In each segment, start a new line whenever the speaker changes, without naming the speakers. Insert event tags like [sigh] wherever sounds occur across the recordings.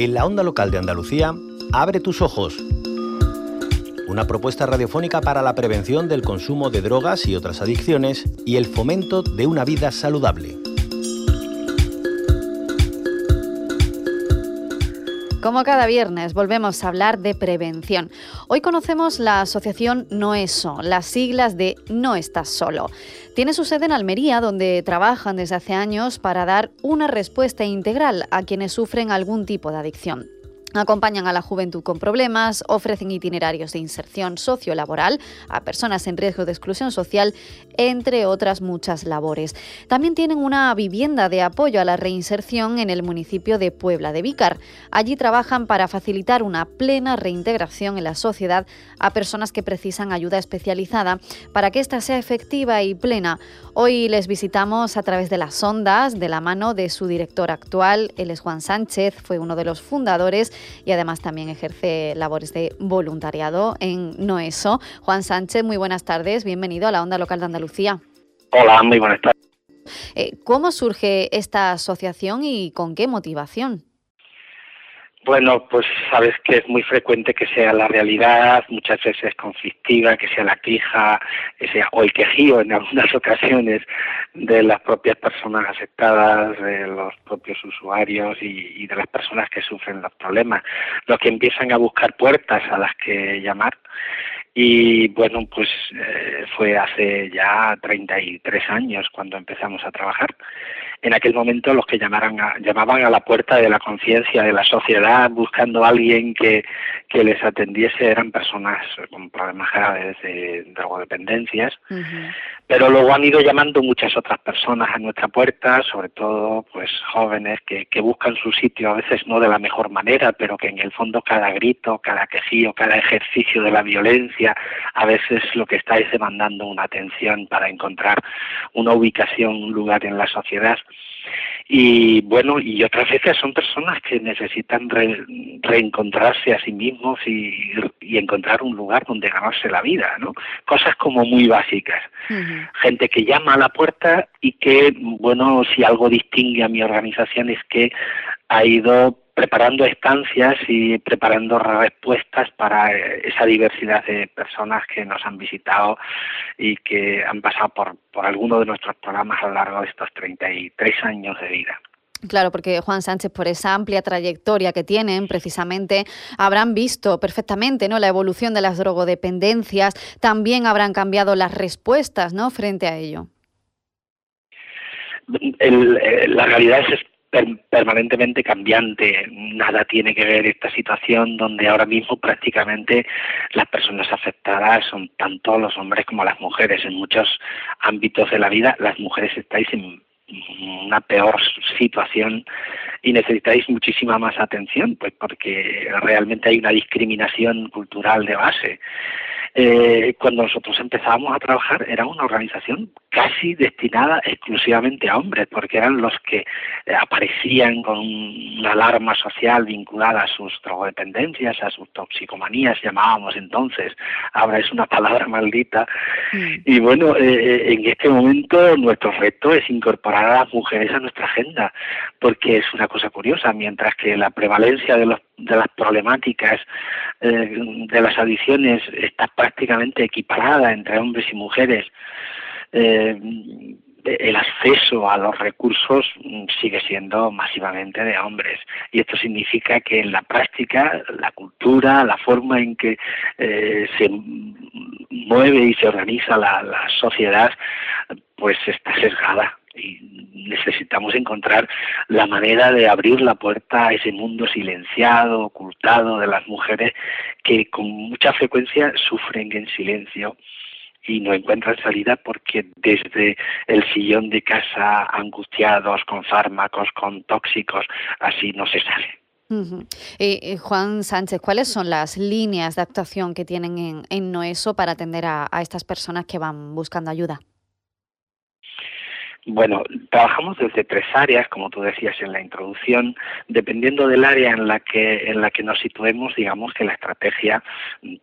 En la onda local de Andalucía, abre tus ojos. Una propuesta radiofónica para la prevención del consumo de drogas y otras adicciones y el fomento de una vida saludable.
Como cada viernes volvemos a hablar de prevención. Hoy conocemos la asociación Noeso, las siglas de No estás solo. Tiene su sede en Almería, donde trabajan desde hace años para dar una respuesta integral a quienes sufren algún tipo de adicción. Acompañan a la juventud con problemas, ofrecen itinerarios de inserción sociolaboral a personas en riesgo de exclusión social, entre otras muchas labores. También tienen una vivienda de apoyo a la reinserción en el municipio de Puebla de Vícar. Allí trabajan para facilitar una plena reintegración en la sociedad a personas que precisan ayuda especializada para que ésta sea efectiva y plena. Hoy les visitamos a través de las ondas de la mano de su director actual, él es Juan Sánchez, fue uno de los fundadores y además también ejerce labores de voluntariado en Noeso. Juan Sánchez, muy buenas tardes, bienvenido a la Onda Local de Andalucía.
Hola, muy buenas tardes.
Eh, ¿Cómo surge esta asociación y con qué motivación?
Bueno, pues sabes que es muy frecuente que sea la realidad, muchas veces conflictiva, que sea la queja, que sea o el quejío en algunas [laughs] ocasiones de las propias personas afectadas, de los propios usuarios y, de las personas que sufren los problemas, los que empiezan a buscar puertas a las que llamar. Y bueno, pues eh, fue hace ya 33 años cuando empezamos a trabajar en aquel momento los que llamaran llamaban a la puerta de la conciencia de la sociedad buscando a alguien que, que les atendiese eran personas con problemas graves de drogodependencias, pero luego han ido llamando muchas otras personas a nuestra puerta, sobre todo pues jóvenes que, que buscan su sitio, a veces no de la mejor manera, pero que en el fondo cada grito, cada quejío, cada ejercicio de la violencia, a veces lo que está es demandando una atención para encontrar una ubicación, un lugar en la sociedad y bueno, y otras veces son personas que necesitan reencontrarse a sí mismos y, encontrar un lugar donde ganarse la vida, ¿no? Cosas como muy básicas. Gente que llama a la puerta y que, bueno, si algo distingue a mi organización es que ha ido preparando estancias y preparando respuestas para eh, esa diversidad de personas que nos han visitado y que han pasado por, por alguno de nuestros programas a lo largo de estos 33 años de vida.
Claro, porque Juan Sánchez, por esa amplia trayectoria que tienen, precisamente habrán visto perfectamente ¿no? la evolución de las drogodependencias, también habrán cambiado las respuestas ¿no? frente a ello.
Eh, la realidad es permanentemente cambiante. Nada tiene que ver esta situación donde ahora mismo prácticamente las personas afectadas son tanto los hombres como las mujeres. En muchos ámbitos de la vida las mujeres estáis en una peor situación y necesitáis muchísima más atención, pues porque realmente hay una discriminación cultural de base. Eh, cuando nosotros empezábamos a trabajar era una organización casi destinada exclusivamente a hombres, porque eran los que eh, aparecían con una alarma social vinculada a sus drogodependencias, a sus toxicomanías, llamábamos entonces, ahora es una palabra maldita. Mm. Y bueno, eh, en este momento nuestro reto es incorporar a las mujeres a nuestra agenda, porque es una cosa curiosa, mientras que la prevalencia de los de las problemáticas eh, de las adicciones está prácticamente equiparada entre hombres y mujeres. Eh, el acceso a los recursos sigue siendo masivamente de hombres y esto significa que en la práctica la cultura, la forma en que eh, se mueve y se organiza la, la sociedad pues está sesgada y necesitamos encontrar la manera de abrir la puerta a ese mundo silenciado, ocultado de las mujeres que con mucha frecuencia sufren en silencio y no encuentran salida porque desde el sillón de casa angustiados con fármacos, con tóxicos, así no se sale.
Eh, Juan Sánchez, ¿cuáles son las líneas de actuación que tienen en, en Noeso para atender a estas personas que van buscando ayuda?
Bueno, trabajamos desde tres áreas, como tú decías en la introducción, dependiendo del área en la que en la que nos situemos, digamos que la estrategia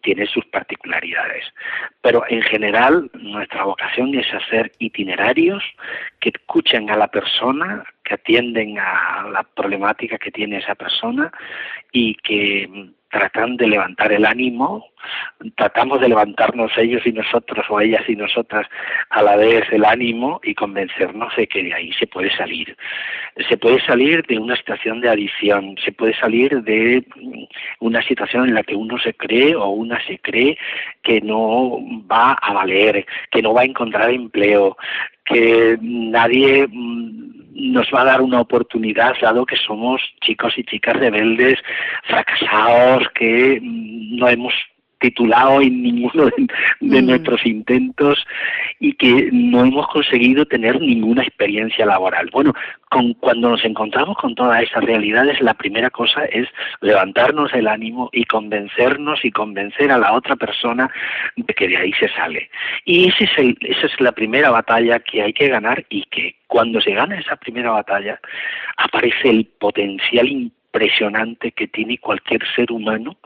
tiene sus particularidades. Pero en general, nuestra vocación es hacer itinerarios que escuchen a la persona, que atienden a la problemática que tiene esa persona y que tratan de levantar el ánimo, tratamos de levantarnos ellos y nosotros o ellas y nosotras a la vez el ánimo y convencernos de que de ahí se puede salir. Se puede salir de una situación de adicción, se puede salir de una situación en la que uno se cree o una se cree que no va a valer, que no va a encontrar empleo, que nadie mm, nos va a dar una oportunidad, dado que somos chicos y chicas rebeldes, fracasados, que no hemos titulado en ninguno de, mm. nuestros intentos y que no hemos conseguido tener ninguna experiencia laboral. Bueno, con, cuando nos encontramos con todas esas realidades, la primera cosa es levantarnos el ánimo y convencernos y convencer a la otra persona de que de ahí se sale. Y ese es el, esa es la primera batalla que hay que ganar y que cuando se gana esa primera batalla aparece el potencial impresionante que tiene cualquier ser humano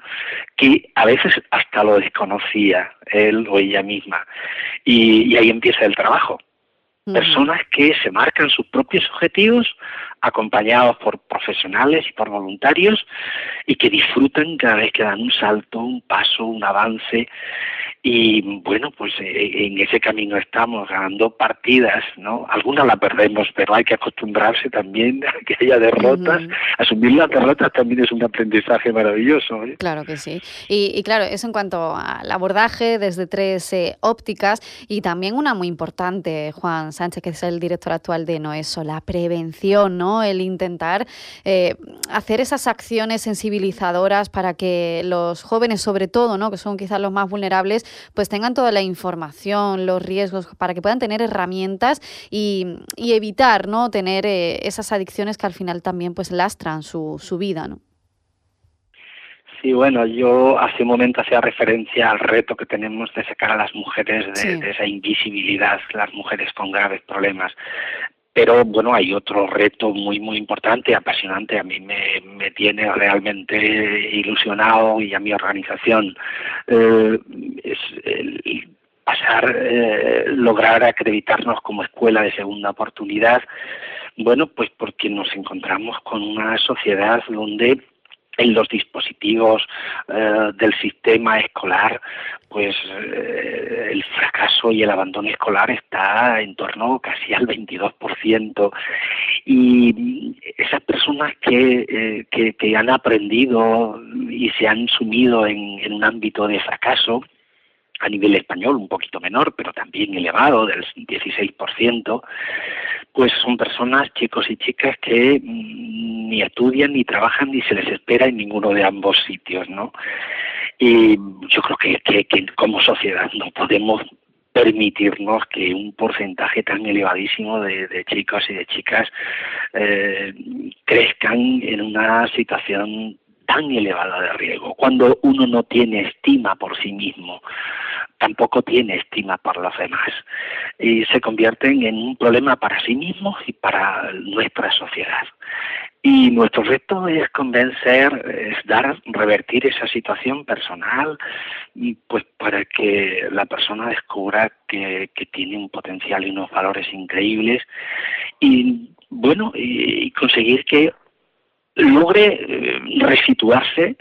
que a veces hasta lo desconocía él o ella misma. Y, ahí empieza el trabajo. Personas que se marcan sus propios objetivos, acompañados por profesionales y por voluntarios, y que disfrutan cada vez que dan un salto, un paso, un avance, y bueno, pues eh, en ese camino estamos ganando partidas, ¿no? Algunas las perdemos, pero hay que acostumbrarse también a que haya derrotas. Asumir las derrotas también es un aprendizaje maravilloso. ¿eh?
Claro que sí. Y, claro, eso en cuanto al abordaje desde tres eh, ópticas y también una muy importante, Juan Sánchez, que es el director actual de Noeso, la prevención, ¿no? El intentar hacer esas acciones sensibilizadoras para que los jóvenes, sobre todo, ¿no? Que son quizás los más vulnerables, pues tengan toda la información, los riesgos, para que puedan tener herramientas y, evitar no tener eh, esas adicciones que al final también pues lastran su, su vida, ¿no?
Sí, bueno, yo hace un momento hacía referencia al reto que tenemos de sacar a las mujeres de, esa invisibilidad, las mujeres con graves problemas. Pero bueno, hay otro reto muy, muy importante, apasionante, a mí me, me tiene realmente ilusionado y a mi organización. Eh, es el pasar, eh, lograr acreditarnos como escuela de segunda oportunidad. Bueno, pues porque nos encontramos con una sociedad donde en los dispositivos eh, del sistema escolar, pues eh, el fracaso y el abandono escolar está en torno casi al 22%. Y esas personas que, eh, que, que, han aprendido y se han sumido en, en un ámbito de fracaso, a nivel español un poquito menor, pero también elevado, del 16%, pues son personas, chicos y chicas, que mm, ni estudian, ni trabajan, ni se les espera en ninguno de ambos sitios, ¿no? Y yo creo que, que, como sociedad no podemos permitirnos que un porcentaje tan elevadísimo de, chicos y de chicas eh, crezcan en una situación tan elevada de riesgo, cuando uno no tiene estima por sí mismo, tampoco tiene estima por los demás y se convierten en un problema para sí mismos y para nuestra sociedad. Y nuestro reto es convencer, es dar, revertir esa situación personal, pues para que la persona descubra que, que tiene un potencial y unos valores increíbles y bueno, y conseguir que logre eh, resituarse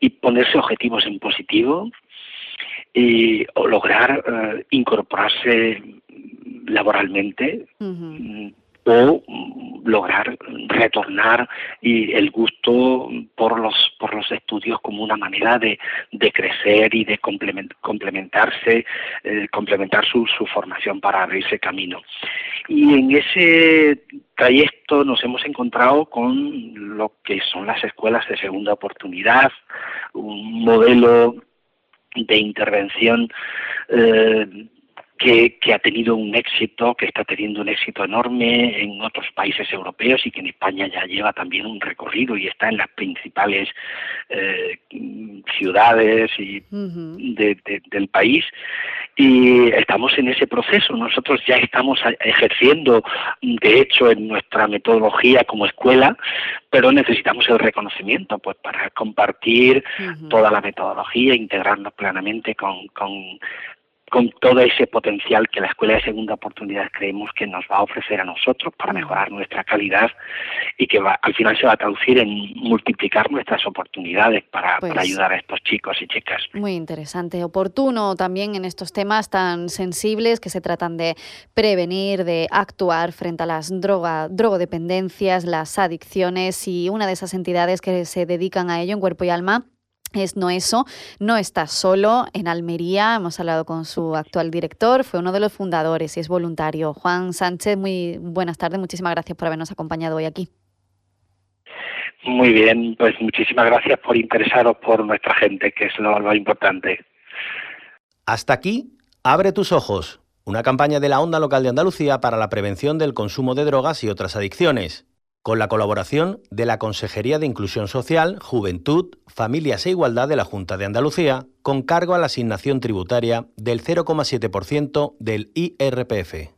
y ponerse objetivos en positivo, y, o lograr eh, incorporarse laboralmente mm, o lograr retornar y el gusto por los por los estudios como una manera de, de crecer y de complementarse eh, complementar su, su formación para abrirse camino. Y en ese trayecto nos hemos encontrado con lo que son las escuelas de segunda oportunidad un modelo de intervención eh, que, ha tenido un éxito, que está teniendo un éxito enorme en otros países europeos y que en España ya lleva también un recorrido y está en las principales eh, ciudades y del país. Y estamos en ese proceso. Nosotros ya estamos ejerciendo, de hecho, en nuestra metodología como escuela, pero necesitamos el reconocimiento pues para compartir toda la metodología, integrarnos plenamente con, con con todo ese potencial que la Escuela de Segunda Oportunidad creemos que nos va a ofrecer a nosotros para mejorar nuestra calidad y que va, al final se va a traducir en multiplicar nuestras oportunidades para, para, pues ayudar a estos chicos y chicas.
Muy interesante, oportuno también en estos temas tan sensibles que se tratan de prevenir, de actuar frente a las droga, drogodependencias, las adicciones y una de esas entidades que se dedican a ello en cuerpo y alma es no eso, no está solo en Almería, hemos hablado con su actual director, fue uno de los fundadores y es voluntario. Juan Sánchez, muy buenas tardes, muchísimas gracias por habernos acompañado hoy aquí.
Muy bien, pues muchísimas gracias por interesaros por nuestra gente, que es lo, lo importante.
Hasta aquí, abre tus ojos, una campaña de la Onda Local de Andalucía para la prevención del consumo de drogas y otras adicciones con la colaboración de la Consejería de Inclusión Social, Juventud, Familias e Igualdad de la Junta de Andalucía, con cargo a la asignación tributaria del 0,7% del IRPF.